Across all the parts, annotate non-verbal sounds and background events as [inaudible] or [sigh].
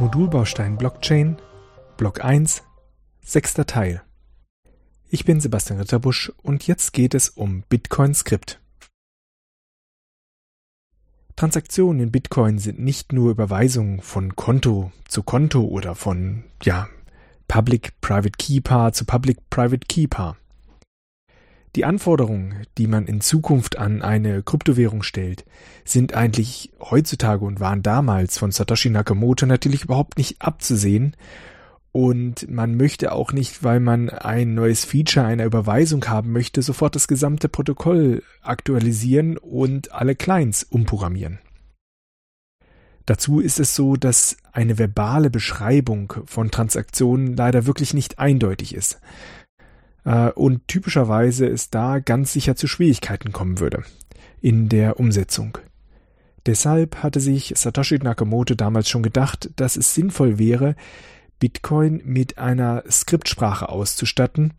Modulbaustein Blockchain Block 1 Sechster Teil Ich bin Sebastian Ritterbusch und jetzt geht es um Bitcoin Skript. Transaktionen in Bitcoin sind nicht nur Überweisungen von Konto zu Konto oder von ja, Public-Private Key Paar zu Public-Private Key Paar. Die Anforderungen, die man in Zukunft an eine Kryptowährung stellt, sind eigentlich heutzutage und waren damals von Satoshi Nakamoto natürlich überhaupt nicht abzusehen. Und man möchte auch nicht, weil man ein neues Feature einer Überweisung haben möchte, sofort das gesamte Protokoll aktualisieren und alle Clients umprogrammieren. Dazu ist es so, dass eine verbale Beschreibung von Transaktionen leider wirklich nicht eindeutig ist. Äh, und typischerweise es da ganz sicher zu Schwierigkeiten kommen würde in der Umsetzung. Deshalb hatte sich Satoshi Nakamoto damals schon gedacht, dass es sinnvoll wäre, Bitcoin mit einer Skriptsprache auszustatten,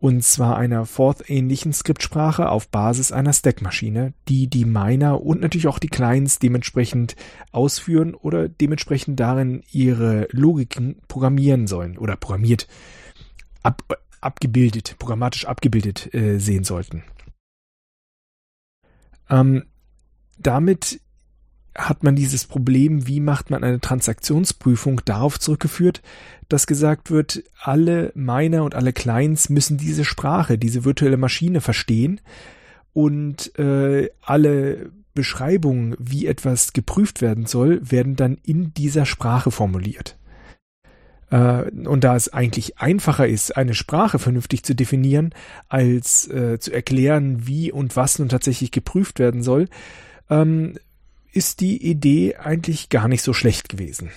und zwar einer Forth-ähnlichen Skriptsprache auf Basis einer Stackmaschine, die die Miner und natürlich auch die Clients dementsprechend ausführen oder dementsprechend darin ihre Logiken programmieren sollen oder programmiert ab, abgebildet, programmatisch abgebildet äh, sehen sollten. Ähm, damit hat man dieses Problem, wie macht man eine Transaktionsprüfung, darauf zurückgeführt, dass gesagt wird, alle Miner und alle Clients müssen diese Sprache, diese virtuelle Maschine verstehen und äh, alle Beschreibungen, wie etwas geprüft werden soll, werden dann in dieser Sprache formuliert. Äh, und da es eigentlich einfacher ist, eine Sprache vernünftig zu definieren, als äh, zu erklären, wie und was nun tatsächlich geprüft werden soll, ähm, ist die Idee eigentlich gar nicht so schlecht gewesen.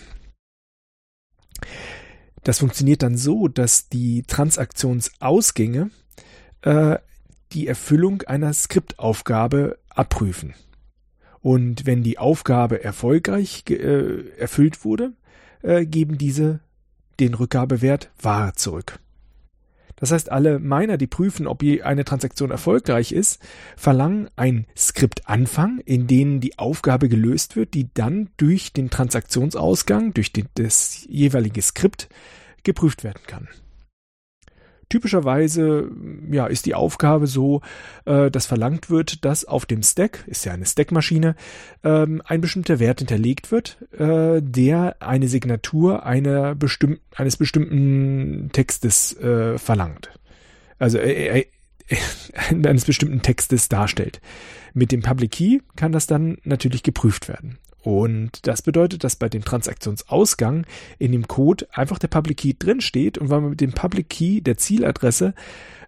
Das funktioniert dann so, dass die Transaktionsausgänge äh, die Erfüllung einer Skriptaufgabe abprüfen. Und wenn die Aufgabe erfolgreich äh, erfüllt wurde, äh, geben diese den Rückgabewert wahr zurück. Das heißt, alle Miner, die prüfen, ob eine Transaktion erfolgreich ist, verlangen ein Skriptanfang, in dem die Aufgabe gelöst wird, die dann durch den Transaktionsausgang, durch den, das jeweilige Skript geprüft werden kann. Typischerweise ja, ist die Aufgabe so, äh, dass verlangt wird, dass auf dem Stack, ist ja eine Stackmaschine, ähm, ein bestimmter Wert hinterlegt wird, äh, der eine Signatur einer bestimm eines bestimmten Textes äh, verlangt. Also äh, äh, [laughs] eines bestimmten Textes darstellt. Mit dem Public Key kann das dann natürlich geprüft werden. Und das bedeutet, dass bei dem Transaktionsausgang in dem Code einfach der Public Key drin steht und weil man mit dem Public Key der Zieladresse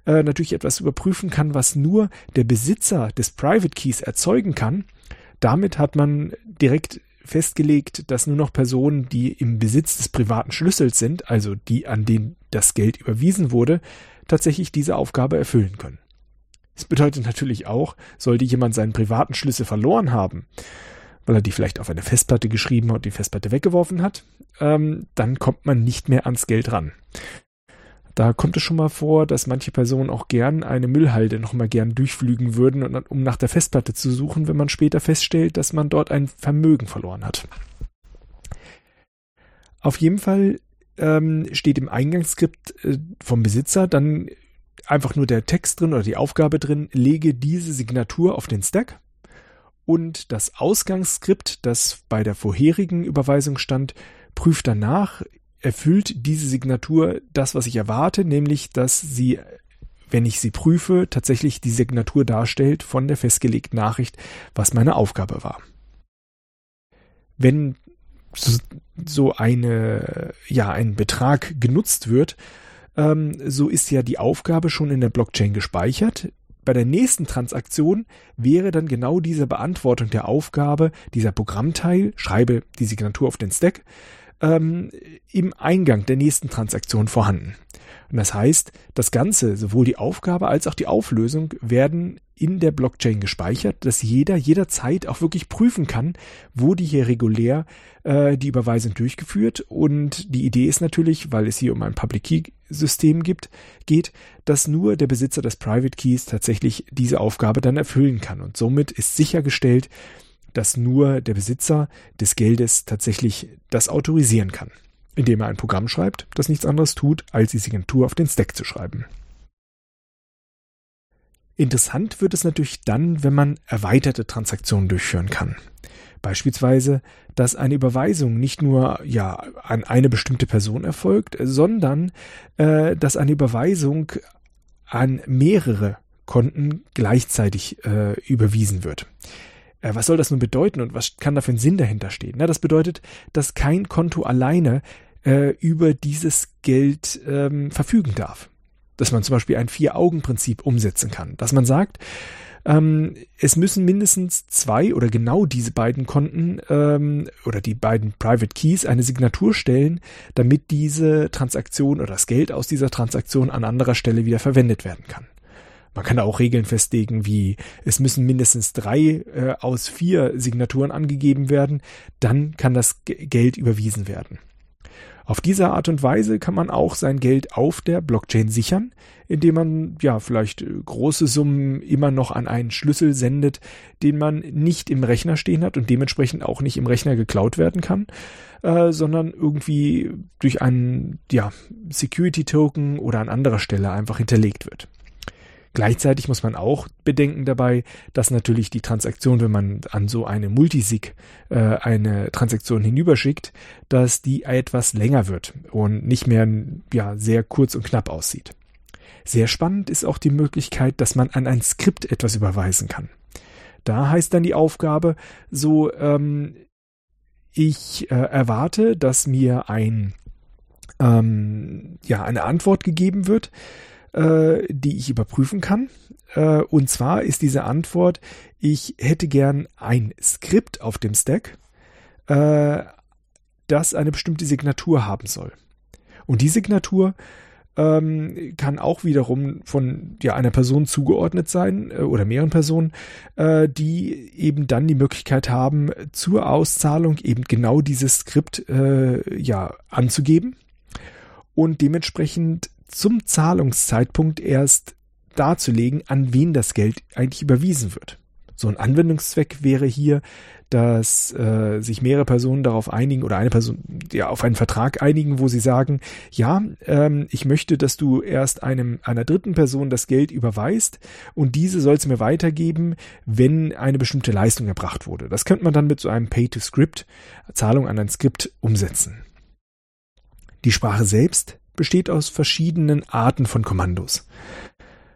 äh, natürlich etwas überprüfen kann, was nur der Besitzer des Private Keys erzeugen kann, damit hat man direkt festgelegt, dass nur noch Personen, die im Besitz des privaten Schlüssels sind, also die, an denen das Geld überwiesen wurde, tatsächlich diese Aufgabe erfüllen können. Das bedeutet natürlich auch, sollte jemand seinen privaten Schlüssel verloren haben, weil er die vielleicht auf eine Festplatte geschrieben hat und die Festplatte weggeworfen hat, ähm, dann kommt man nicht mehr ans Geld ran. Da kommt es schon mal vor, dass manche Personen auch gern eine Müllhalde nochmal gern durchflügen würden, um nach der Festplatte zu suchen, wenn man später feststellt, dass man dort ein Vermögen verloren hat. Auf jeden Fall ähm, steht im Eingangsskript äh, vom Besitzer dann einfach nur der Text drin oder die Aufgabe drin, lege diese Signatur auf den Stack und das Ausgangsskript, das bei der vorherigen Überweisung stand, prüft danach, erfüllt diese Signatur das, was ich erwarte, nämlich, dass sie, wenn ich sie prüfe, tatsächlich die Signatur darstellt von der festgelegten Nachricht, was meine Aufgabe war. Wenn so eine, ja, ein Betrag genutzt wird, ähm, so ist ja die Aufgabe schon in der Blockchain gespeichert bei der nächsten Transaktion wäre dann genau diese Beantwortung der Aufgabe, dieser Programmteil, schreibe die Signatur auf den Stack, ähm, im Eingang der nächsten Transaktion vorhanden. Und das heißt, das Ganze, sowohl die Aufgabe als auch die Auflösung, werden in der Blockchain gespeichert, dass jeder jederzeit auch wirklich prüfen kann, wurde hier regulär äh, die Überweisung durchgeführt. Und die Idee ist natürlich, weil es hier um ein Public Key System gibt, geht, dass nur der Besitzer des Private Keys tatsächlich diese Aufgabe dann erfüllen kann. Und somit ist sichergestellt, dass nur der Besitzer des Geldes tatsächlich das autorisieren kann, indem er ein Programm schreibt, das nichts anderes tut, als die Signatur auf den Stack zu schreiben. Interessant wird es natürlich dann, wenn man erweiterte Transaktionen durchführen kann. Beispielsweise, dass eine Überweisung nicht nur ja an eine bestimmte Person erfolgt, sondern äh, dass eine Überweisung an mehrere Konten gleichzeitig äh, überwiesen wird. Äh, was soll das nun bedeuten und was kann da für ein Sinn dahinter stehen? Na, das bedeutet, dass kein Konto alleine äh, über dieses Geld ähm, verfügen darf. Dass man zum Beispiel ein Vier-Augen-Prinzip umsetzen kann. Dass man sagt, ähm, es müssen mindestens zwei oder genau diese beiden Konten ähm, oder die beiden Private Keys eine Signatur stellen, damit diese Transaktion oder das Geld aus dieser Transaktion an anderer Stelle wieder verwendet werden kann. Man kann da auch Regeln festlegen, wie es müssen mindestens drei äh, aus vier Signaturen angegeben werden, dann kann das G Geld überwiesen werden. Auf diese Art und Weise kann man auch sein Geld auf der Blockchain sichern, indem man ja vielleicht große Summen immer noch an einen Schlüssel sendet, den man nicht im Rechner stehen hat und dementsprechend auch nicht im Rechner geklaut werden kann, äh, sondern irgendwie durch einen ja, Security Token oder an anderer Stelle einfach hinterlegt wird. Gleichzeitig muss man auch bedenken dabei, dass natürlich die Transaktion, wenn man an so eine Multisig äh, eine Transaktion hinüberschickt, dass die etwas länger wird und nicht mehr ja, sehr kurz und knapp aussieht. Sehr spannend ist auch die Möglichkeit, dass man an ein Skript etwas überweisen kann. Da heißt dann die Aufgabe so, ähm, ich äh, erwarte, dass mir ein ähm, ja eine Antwort gegeben wird, äh, die ich überprüfen kann. Äh, und zwar ist diese Antwort, ich hätte gern ein Skript auf dem Stack, äh, das eine bestimmte Signatur haben soll. Und die Signatur ähm, kann auch wiederum von ja, einer Person zugeordnet sein äh, oder mehreren Personen, äh, die eben dann die Möglichkeit haben, zur Auszahlung eben genau dieses Skript äh, ja anzugeben und dementsprechend zum Zahlungszeitpunkt erst darzulegen, an wen das Geld eigentlich überwiesen wird. So ein Anwendungszweck wäre hier, dass äh, sich mehrere Personen darauf einigen oder eine Person ja auf einen Vertrag einigen, wo sie sagen, ja, ähm, ich möchte, dass du erst einem einer dritten Person das Geld überweist und diese soll es mir weitergeben, wenn eine bestimmte Leistung erbracht wurde. Das könnte man dann mit so einem Pay-to-Script, Zahlung an ein Skript umsetzen. Die Sprache selbst besteht aus verschiedenen Arten von Kommandos.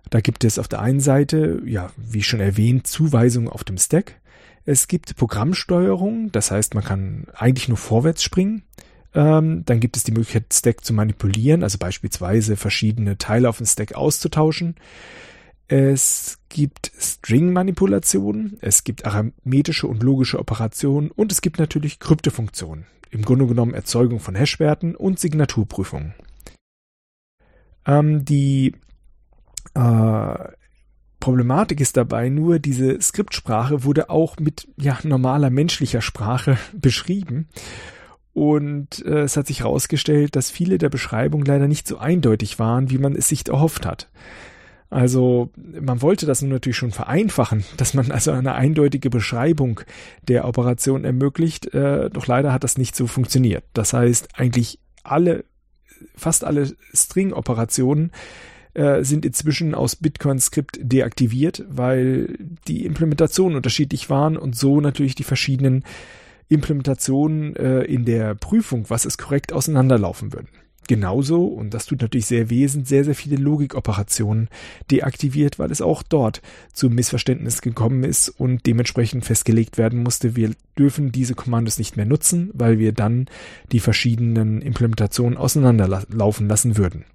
Da gibt es auf der einen Seite, ja, wie schon erwähnt, Zuweisungen auf dem Stack. Es gibt Programmsteuerung, das heißt, man kann eigentlich nur vorwärts springen. Ähm, dann gibt es die Möglichkeit, Stack zu manipulieren, also beispielsweise verschiedene Teile auf dem Stack auszutauschen. Es gibt String-Manipulationen, es gibt arithmetische und logische Operationen und es gibt natürlich Kryptofunktionen. Im Grunde genommen Erzeugung von Hashwerten und Signaturprüfungen. Ähm, die äh, Problematik ist dabei nur, diese Skriptsprache wurde auch mit ja, normaler menschlicher Sprache [laughs] beschrieben. Und äh, es hat sich herausgestellt, dass viele der Beschreibungen leider nicht so eindeutig waren, wie man es sich erhofft hat. Also man wollte das nun natürlich schon vereinfachen, [laughs] dass man also eine eindeutige Beschreibung der Operation ermöglicht, äh, doch leider hat das nicht so funktioniert. Das heißt, eigentlich alle fast alle String-Operationen äh, sind inzwischen aus Bitcoin-Skript deaktiviert, weil die Implementationen unterschiedlich waren und so natürlich die verschiedenen Implementationen äh, in der Prüfung, was ist korrekt, auseinanderlaufen würden. Genauso, und das tut natürlich sehr wesentlich, sehr, sehr viele Logikoperationen deaktiviert, weil es auch dort zu Missverständnis gekommen ist und dementsprechend festgelegt werden musste, wir dürfen diese Kommandos nicht mehr nutzen, weil wir dann die verschiedenen Implementationen auseinanderlaufen lassen würden.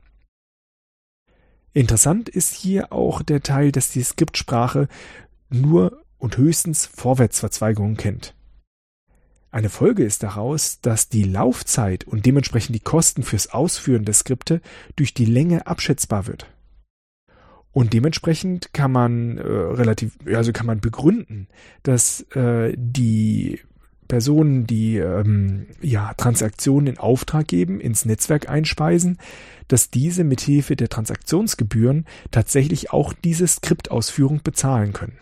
Interessant ist hier auch der Teil, dass die Skriptsprache nur und höchstens Vorwärtsverzweigungen kennt. Eine Folge ist daraus, dass die Laufzeit und dementsprechend die Kosten fürs Ausführen der Skripte durch die Länge abschätzbar wird. Und dementsprechend kann man äh, relativ, also kann man begründen, dass äh, die Personen, die ähm, ja Transaktionen in Auftrag geben, ins Netzwerk einspeisen, dass diese mithilfe der Transaktionsgebühren tatsächlich auch diese Skriptausführung bezahlen können.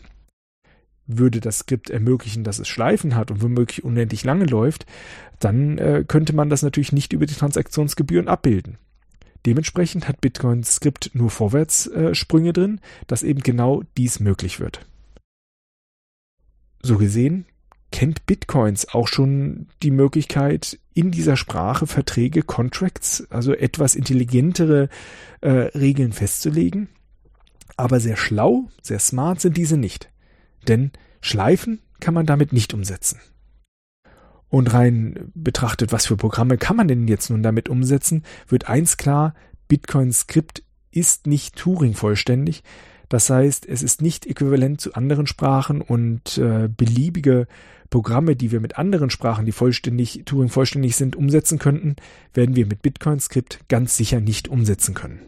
Würde das Skript ermöglichen, dass es Schleifen hat und womöglich unendlich lange läuft, dann äh, könnte man das natürlich nicht über die Transaktionsgebühren abbilden. Dementsprechend hat Bitcoin Skript nur Vorwärtssprünge drin, dass eben genau dies möglich wird. So gesehen kennt Bitcoins auch schon die Möglichkeit, in dieser Sprache Verträge, Contracts, also etwas intelligentere äh, Regeln festzulegen. Aber sehr schlau, sehr smart sind diese nicht. Denn Schleifen kann man damit nicht umsetzen. Und rein betrachtet, was für Programme kann man denn jetzt nun damit umsetzen, wird eins klar, Bitcoin Skript ist nicht Turing vollständig. Das heißt, es ist nicht äquivalent zu anderen Sprachen und äh, beliebige Programme, die wir mit anderen Sprachen, die vollständig, Turing vollständig sind, umsetzen könnten, werden wir mit Bitcoin Skript ganz sicher nicht umsetzen können.